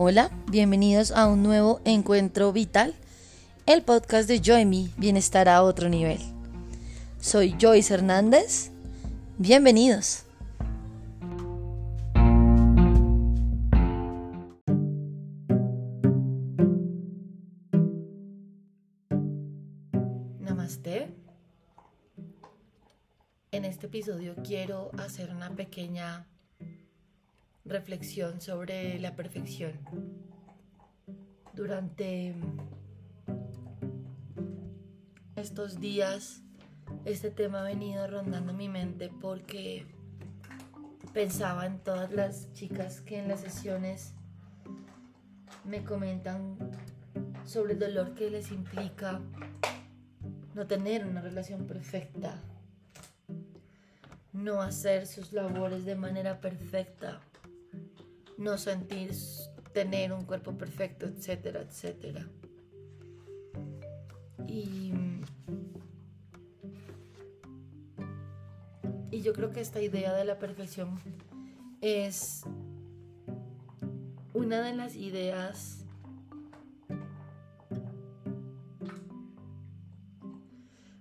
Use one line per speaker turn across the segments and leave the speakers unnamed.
Hola, bienvenidos a un nuevo encuentro vital, el podcast de Joy Bienestar a otro nivel. Soy Joyce Hernández, bienvenidos. Namaste. En este episodio quiero hacer una pequeña reflexión sobre la perfección. Durante estos días este tema ha venido rondando mi mente porque pensaba en todas las chicas que en las sesiones me comentan sobre el dolor que les implica no tener una relación perfecta, no hacer sus labores de manera perfecta, no sentir tener un cuerpo perfecto, etcétera, etcétera. Y, y yo creo que esta idea de la perfección es una de las ideas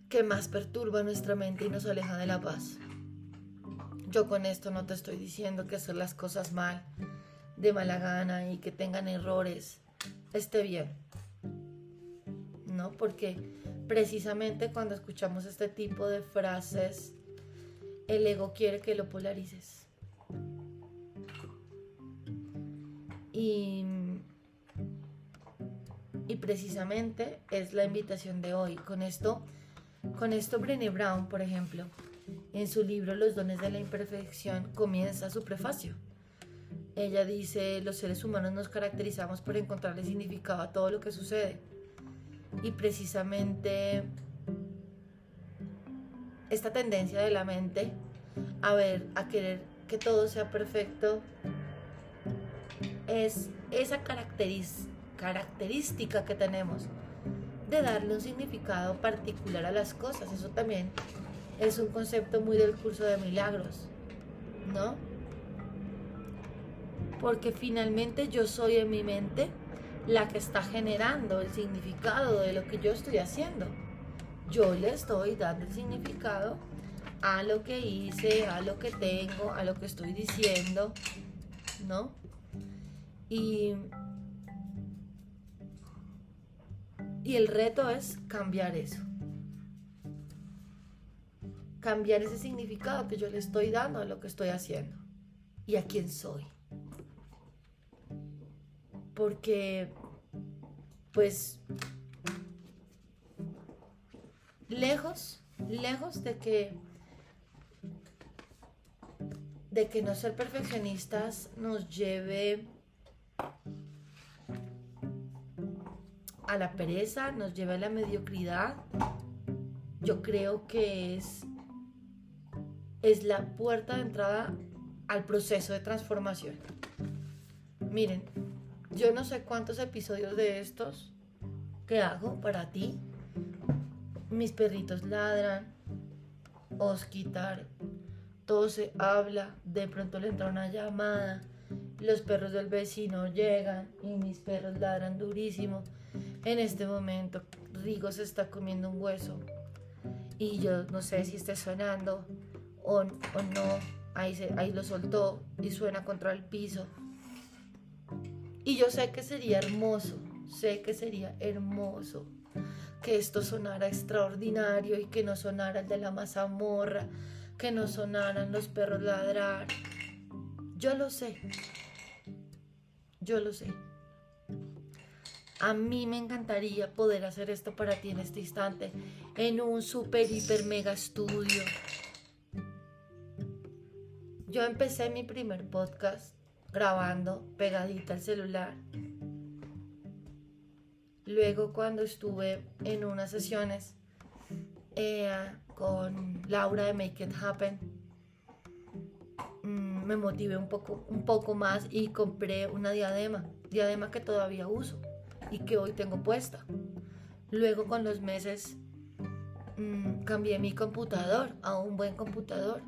que más perturba nuestra mente y nos aleja de la paz. Yo con esto no te estoy diciendo que hacer las cosas mal de mala gana y que tengan errores esté bien. ¿No? Porque precisamente cuando escuchamos este tipo de frases, el ego quiere que lo polarices. Y, y precisamente es la invitación de hoy. Con esto, con esto Brené Brown, por ejemplo, en su libro Los dones de la imperfección comienza su prefacio ella dice, los seres humanos nos caracterizamos por encontrarle significado a todo lo que sucede. Y precisamente esta tendencia de la mente a ver, a querer que todo sea perfecto, es esa característica que tenemos de darle un significado particular a las cosas. Eso también es un concepto muy del curso de milagros, ¿no? Porque finalmente yo soy en mi mente la que está generando el significado de lo que yo estoy haciendo. Yo le estoy dando el significado a lo que hice, a lo que tengo, a lo que estoy diciendo, ¿no? Y, y el reto es cambiar eso. Cambiar ese significado que yo le estoy dando a lo que estoy haciendo y a quién soy porque pues lejos, lejos de que de que no ser perfeccionistas nos lleve a la pereza, nos lleve a la mediocridad. Yo creo que es es la puerta de entrada al proceso de transformación. Miren, yo no sé cuántos episodios de estos que hago para ti. Mis perritos ladran, osquitar, todo se habla, de pronto le entra una llamada, los perros del vecino llegan y mis perros ladran durísimo. En este momento Rigo se está comiendo un hueso y yo no sé si esté sonando o, o no. Ahí, ahí lo soltó y suena contra el piso. Y yo sé que sería hermoso, sé que sería hermoso que esto sonara extraordinario y que no sonara el de la mazamorra, que no sonaran los perros ladrar. Yo lo sé, yo lo sé. A mí me encantaría poder hacer esto para ti en este instante, en un super, hiper, mega estudio. Yo empecé mi primer podcast grabando pegadita al celular. Luego cuando estuve en unas sesiones eh, con Laura de Make It Happen, mm, me motivé un poco, un poco más y compré una diadema, diadema que todavía uso y que hoy tengo puesta. Luego con los meses mm, cambié mi computador a un buen computador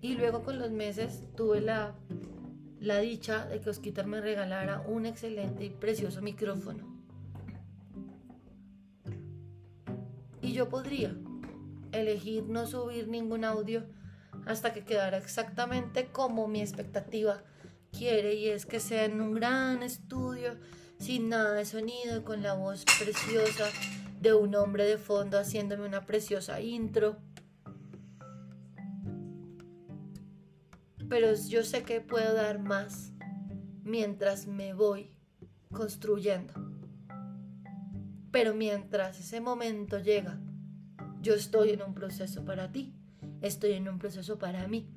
y luego con los meses tuve la la dicha de que Osquitar me regalara un excelente y precioso micrófono. Y yo podría elegir no subir ningún audio hasta que quedara exactamente como mi expectativa quiere y es que sea en un gran estudio sin nada de sonido con la voz preciosa de un hombre de fondo haciéndome una preciosa intro. Pero yo sé que puedo dar más mientras me voy construyendo. Pero mientras ese momento llega, yo estoy en un proceso para ti, estoy en un proceso para mí.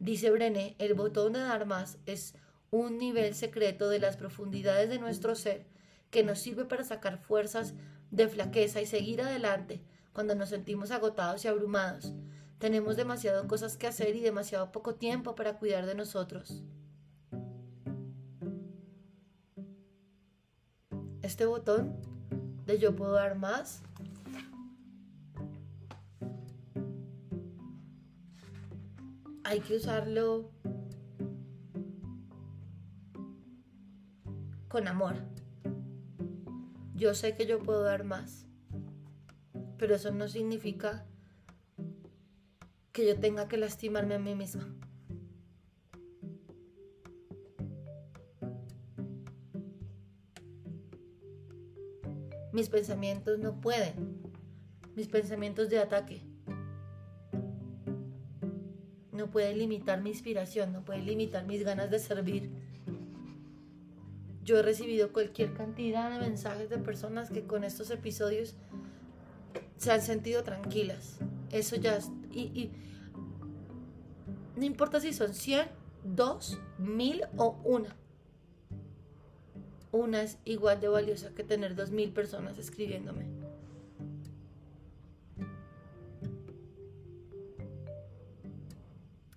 Dice Brené, el botón de dar más es un nivel secreto de las profundidades de nuestro ser que nos sirve para sacar fuerzas de flaqueza y seguir adelante cuando nos sentimos agotados y abrumados. Tenemos demasiadas cosas que hacer y demasiado poco tiempo para cuidar de nosotros. Este botón de yo puedo dar más hay que usarlo con amor. Yo sé que yo puedo dar más, pero eso no significa que yo tenga que lastimarme a mí misma. Mis pensamientos no pueden, mis pensamientos de ataque no puede limitar mi inspiración, no puede limitar mis ganas de servir. Yo he recibido cualquier cantidad de mensajes de personas que con estos episodios se han sentido tranquilas. Eso ya... Y, no importa si son 100, 2, 1000 o una. Una es igual de valiosa que tener 2000 personas escribiéndome.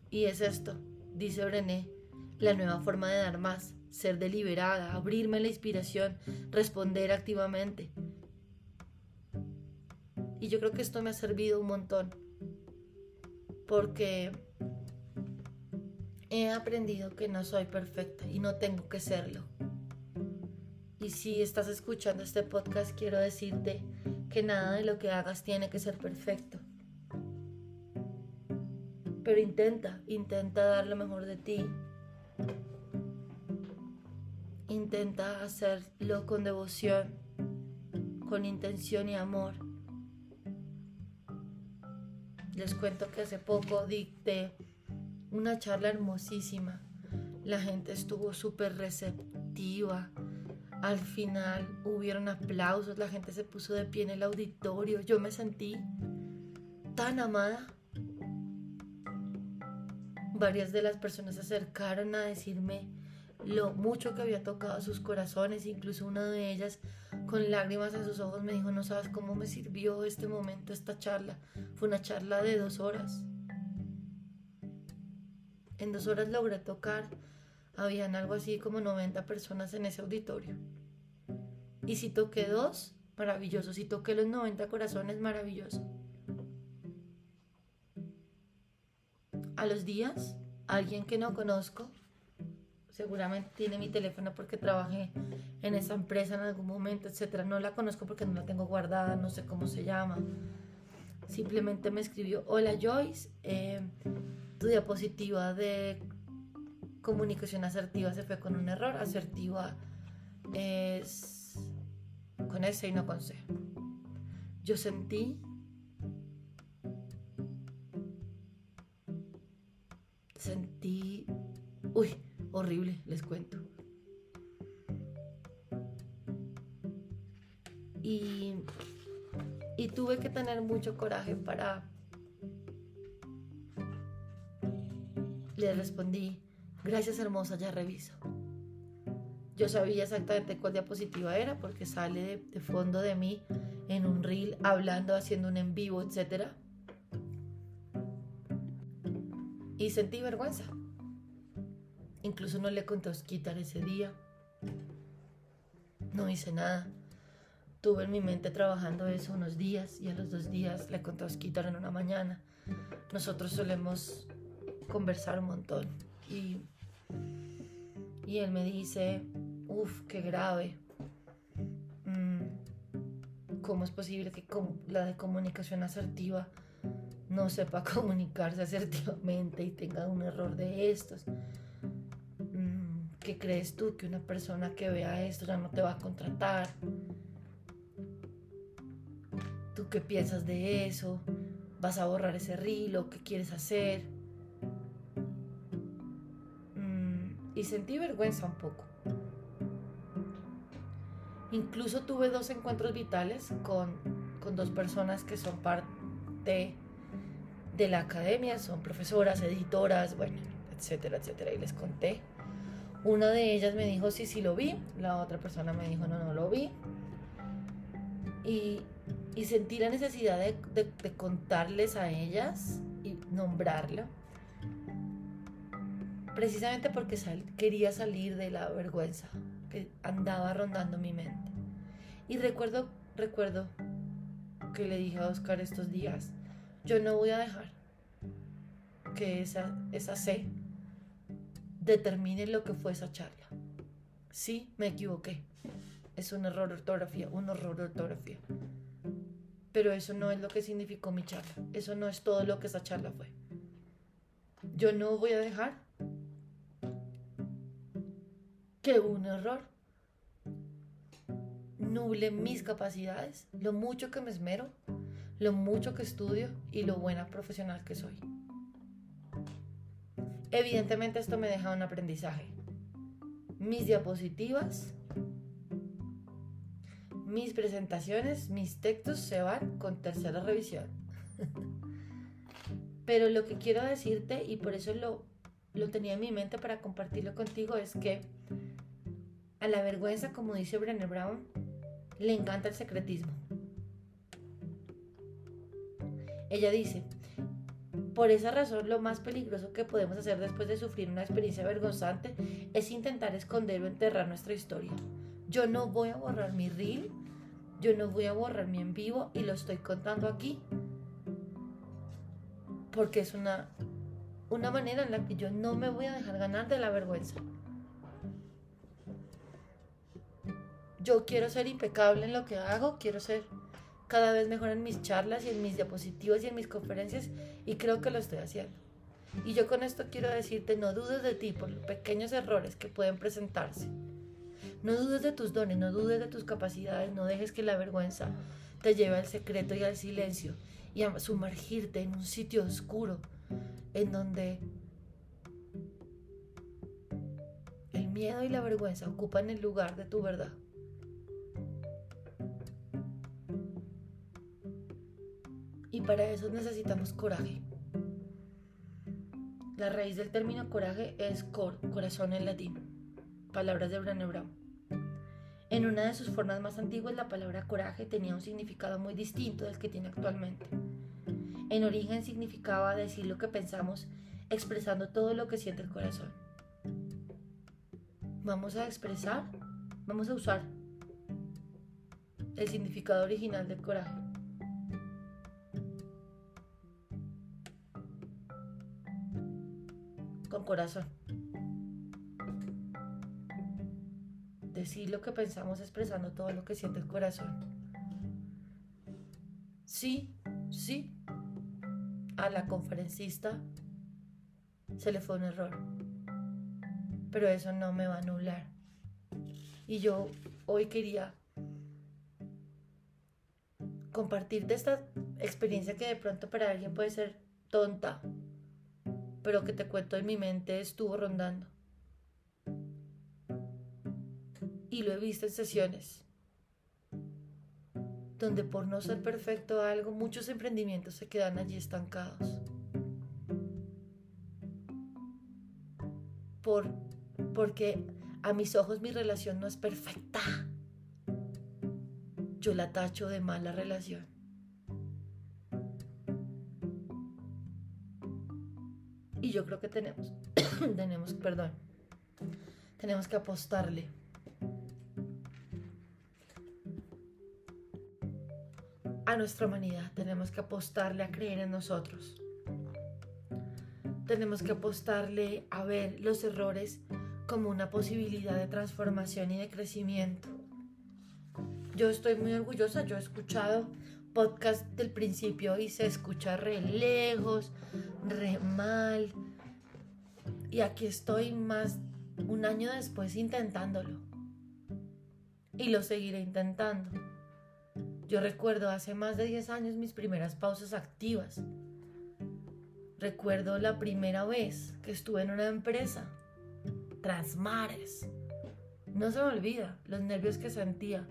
Y es esto, dice Brené, la nueva forma de dar más, ser deliberada, abrirme la inspiración, responder activamente. Y yo creo que esto me ha servido un montón, porque he aprendido que no soy perfecta y no tengo que serlo. Y si estás escuchando este podcast, quiero decirte que nada de lo que hagas tiene que ser perfecto. Pero intenta, intenta dar lo mejor de ti. Intenta hacerlo con devoción, con intención y amor. Les cuento que hace poco dicté una charla hermosísima. La gente estuvo súper receptiva. Al final hubieron aplausos, la gente se puso de pie en el auditorio. Yo me sentí tan amada Varias de las personas se acercaron a decirme lo mucho que había tocado sus corazones, incluso una de ellas con lágrimas en sus ojos me dijo, no sabes cómo me sirvió este momento, esta charla. Fue una charla de dos horas. En dos horas logré tocar, habían algo así como 90 personas en ese auditorio. Y si toqué dos, maravilloso. Si toqué los 90 corazones, maravilloso. a los días, alguien que no conozco, seguramente tiene mi teléfono porque trabajé en esa empresa en algún momento, etcétera. No la conozco porque no la tengo guardada, no sé cómo se llama. Simplemente me escribió, hola Joyce, eh, tu diapositiva de comunicación asertiva se fue con un error. Asertiva es con S y no con C. Yo sentí sentí, uy, horrible, les cuento. Y, y tuve que tener mucho coraje para... Le respondí, gracias hermosa, ya reviso. Yo sabía exactamente cuál diapositiva era porque sale de, de fondo de mí en un reel hablando, haciendo un en vivo, etcétera y sentí vergüenza. Incluso no le conté a Osquitar ese día. No hice nada. tuve en mi mente trabajando eso unos días y a los dos días le conté a Osquitar en una mañana. Nosotros solemos conversar un montón y, y él me dice, uff, qué grave. Mm, ¿Cómo es posible que la de comunicación asertiva no sepa comunicarse asertivamente y tenga un error de estos? ¿Qué crees tú que una persona que vea esto ya no te va a contratar? ¿Tú qué piensas de eso? ¿Vas a borrar ese rilo? ¿Qué quieres hacer? Mm, y sentí vergüenza un poco. Incluso tuve dos encuentros vitales con, dos personas que son parte de la academia, son profesoras, editoras, bueno, etcétera, etcétera. Y les conté. Una de ellas me dijo sí, sí lo vi, la otra persona me dijo no, no lo vi. Y, sentí la necesidad de, contarles a ellas y nombrarla. Precisamente porque quería salir de la vergüenza que andaba rondando mi mente. Y recuerdo, recuerdo que le dije a Oscar estos días, yo no voy a dejar que esa, esa C determine lo que fue esa charla. Sí, me equivoqué. Es un error de ortografía, un error de ortografía. Pero eso no es lo que significó mi charla. Eso no es todo lo que esa charla fue. Yo no voy a dejar que un error nuble mis capacidades, lo mucho que me esmero, lo mucho que estudio y lo buena profesional que soy. Evidentemente esto me deja un aprendizaje. Mis diapositivas, mis presentaciones, mis textos se van con tercera revisión. Pero lo que quiero decirte, y por eso lo, lo tenía en mi mente para compartirlo contigo, es que a la vergüenza, como dice Brené Brown, le encanta el secretismo. Ella dice, por esa razón lo más peligroso que podemos hacer después de sufrir una experiencia vergonzante es intentar esconder o enterrar nuestra historia. Yo no voy a borrar mi reel, yo no voy a borrar mi en vivo y lo estoy contando aquí porque es una, una manera en la que yo no me voy a dejar ganar de la vergüenza. Yo quiero ser impecable en lo que hago, quiero ser cada vez mejor en mis charlas y en mis diapositivas y en mis conferencias y creo que lo estoy haciendo. Y yo con esto quiero decirte, no dudes de ti por los pequeños errores que pueden presentarse. No dudes de tus dones, no dudes de tus capacidades, no dejes que la vergüenza te lleve al secreto y al silencio y a sumergirte en un sitio oscuro en donde el miedo y la vergüenza ocupan el lugar de tu verdad. Y para eso necesitamos coraje. La raíz del término coraje es cor, corazón en latín. Palabras de Brené Brown. En una de sus formas más antiguas, la palabra coraje tenía un significado muy distinto del que tiene actualmente. En origen significaba decir lo que pensamos, expresando todo lo que siente el corazón. Vamos a expresar, vamos a usar el significado original del coraje. Corazón. Decir lo que pensamos expresando todo lo que siente el corazón. Sí, sí. A la conferencista se le fue un error. Pero eso no me va a anular. Y yo hoy quería compartir de esta experiencia que de pronto para alguien puede ser tonta, pero que te cuento en mi mente estuvo rondando. Y lo he visto en sesiones, donde por no ser perfecto algo, muchos emprendimientos se quedan allí estancados. Por, porque a mis ojos mi relación no es perfecta. Yo la tacho de mala relación. Y yo creo que tenemos, tenemos, perdón, tenemos que apostarle a nuestra humanidad, tenemos que apostarle a creer en nosotros. Tenemos que apostarle a ver los errores como una posibilidad de transformación y de crecimiento. Yo estoy muy orgullosa, yo he escuchado podcast del principio y se escucha re lejos, re mal. Y aquí estoy más un año después intentándolo. Y lo seguiré intentando. Yo recuerdo hace más de 10 años mis primeras pausas activas. Recuerdo la primera vez que estuve en una empresa, Transmares. No se me olvida los nervios que sentía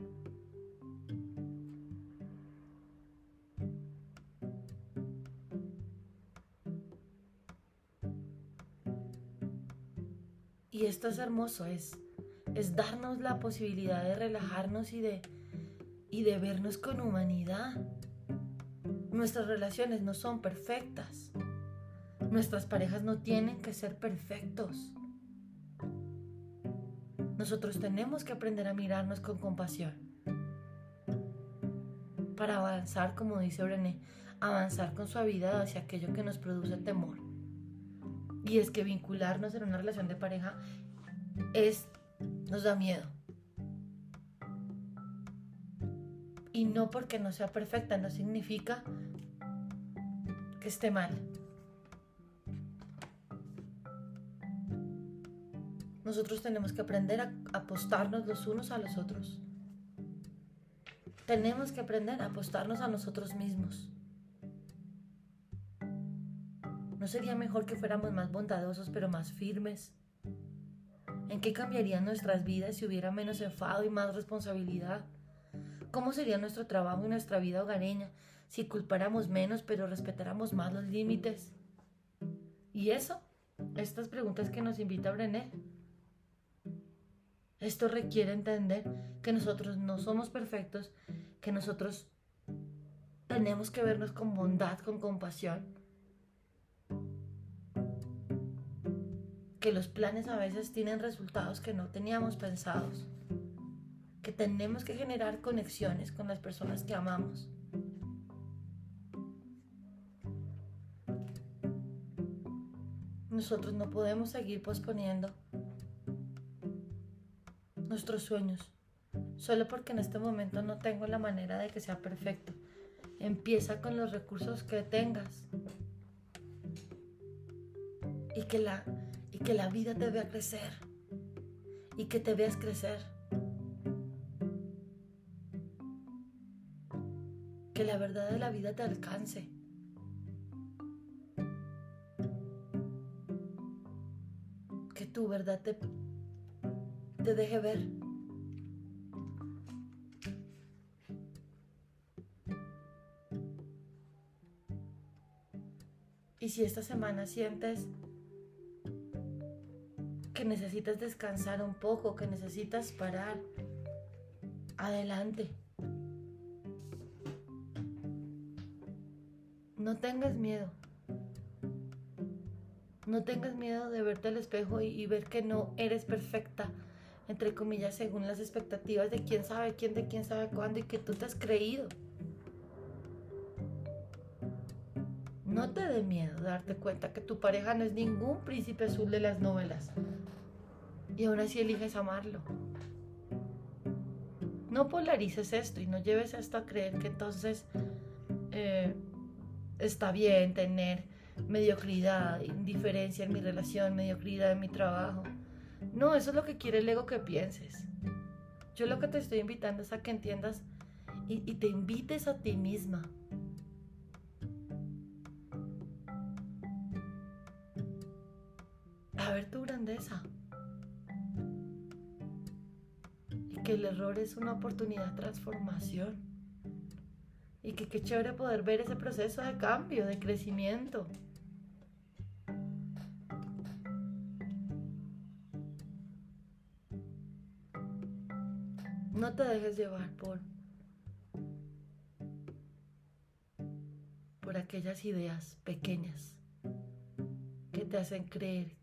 Y esto es hermoso, es, es darnos la posibilidad de relajarnos y de, y de vernos con humanidad. Nuestras relaciones no son perfectas. Nuestras parejas no tienen que ser perfectos. Nosotros tenemos que aprender a mirarnos con compasión. Para avanzar, como dice Brené, avanzar con suavidad hacia aquello que nos produce temor. Y es que vincularnos en una relación de pareja es nos da miedo. Y no porque no sea perfecta, no significa que esté mal. Nosotros tenemos que aprender a apostarnos los unos a los otros. Tenemos que aprender a apostarnos a nosotros mismos. ¿No sería mejor que fuéramos más bondadosos pero más firmes? ¿En qué cambiarían nuestras vidas si hubiera menos enfado y más responsabilidad? ¿Cómo sería nuestro trabajo y nuestra vida hogareña si culpáramos menos pero respetáramos más los límites? Y eso, estas preguntas que nos invita Brené. Esto requiere entender que nosotros no somos perfectos, que nosotros tenemos que vernos con bondad, con compasión que los planes a veces tienen resultados que no teníamos pensados, que tenemos que generar conexiones con las personas que amamos. Nosotros no podemos seguir posponiendo nuestros sueños solo porque en este momento no tengo la manera de que sea perfecto. Empieza con los recursos que tengas y que la que la vida te vea crecer y que te veas crecer. Que la verdad de la vida te alcance. Que tu verdad te, te deje ver. Y si esta semana sientes necesitas descansar un poco, que necesitas parar. Adelante. No tengas miedo. No tengas miedo de verte al espejo y, ver que no eres perfecta, entre comillas, según las expectativas de quién sabe quién, de quién sabe cuándo y que tú te has creído. No te dé miedo darte cuenta que tu pareja no es ningún príncipe azul de las novelas. Y aún así eliges amarlo. No polarices esto y no lleves esto a creer que entonces eh, está bien tener mediocridad, indiferencia en mi relación, mediocridad en mi trabajo. No, eso es lo que quiere el ego que pienses. Yo lo que te estoy invitando es a que entiendas y te invites a ti misma a ver tu grandeza. Que el error es una oportunidad de transformación. Y que qué chévere poder ver ese proceso de cambio, de crecimiento. No te dejes llevar por por aquellas ideas pequeñas que te hacen creer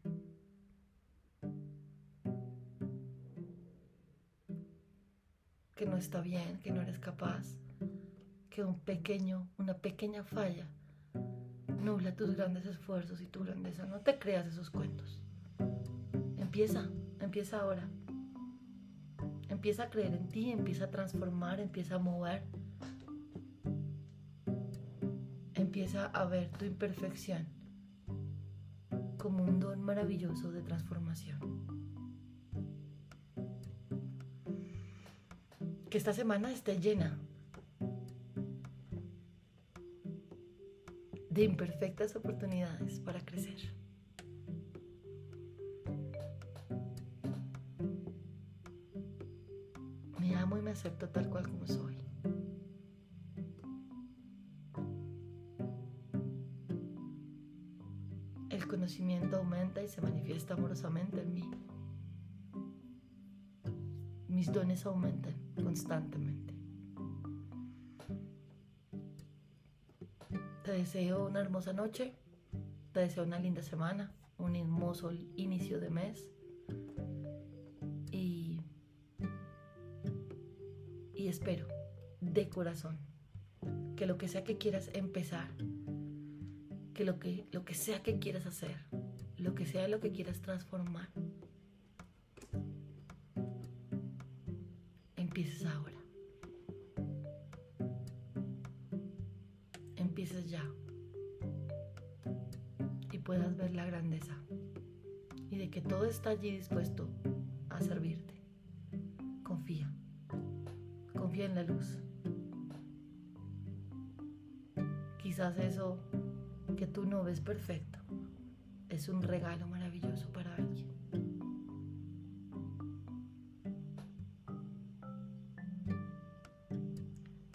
no está bien, que no eres capaz, que un pequeño, una pequeña falla nubla tus grandes esfuerzos y tu grandeza. No te creas esos cuentos. Empieza, empieza ahora. Empieza a creer en ti, empieza a transformar, empieza a mover. Empieza a ver tu imperfección como un don maravilloso de transformación. Que esta semana esté llena de imperfectas oportunidades para crecer. Me amo y me acepto tal cual como soy. El conocimiento aumenta y se manifiesta amorosamente en mí. Mis dones aumentan constantemente. Te deseo una hermosa noche, te deseo una linda semana, un hermoso inicio de mes y, y espero de corazón que lo que sea que quieras empezar, que lo que, lo que sea que quieras hacer, lo que sea lo que quieras transformar, empieces ahora. empieces ya y puedas ver la grandeza y de que todo está allí dispuesto a servirte. Confía, confía en la luz. Quizás eso que tú no ves perfecto es un regalo maravilloso para alguien.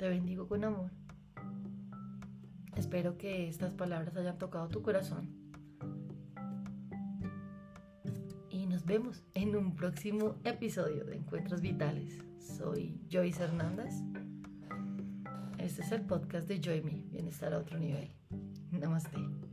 Bendigo con amor. Espero que estas palabras hayan tocado tu corazón. Y nos vemos en un próximo episodio de Encuentros Vitales. Soy Joyce Hernández. Este es el podcast de Joy Me, Bienestar a otro nivel. Namaste.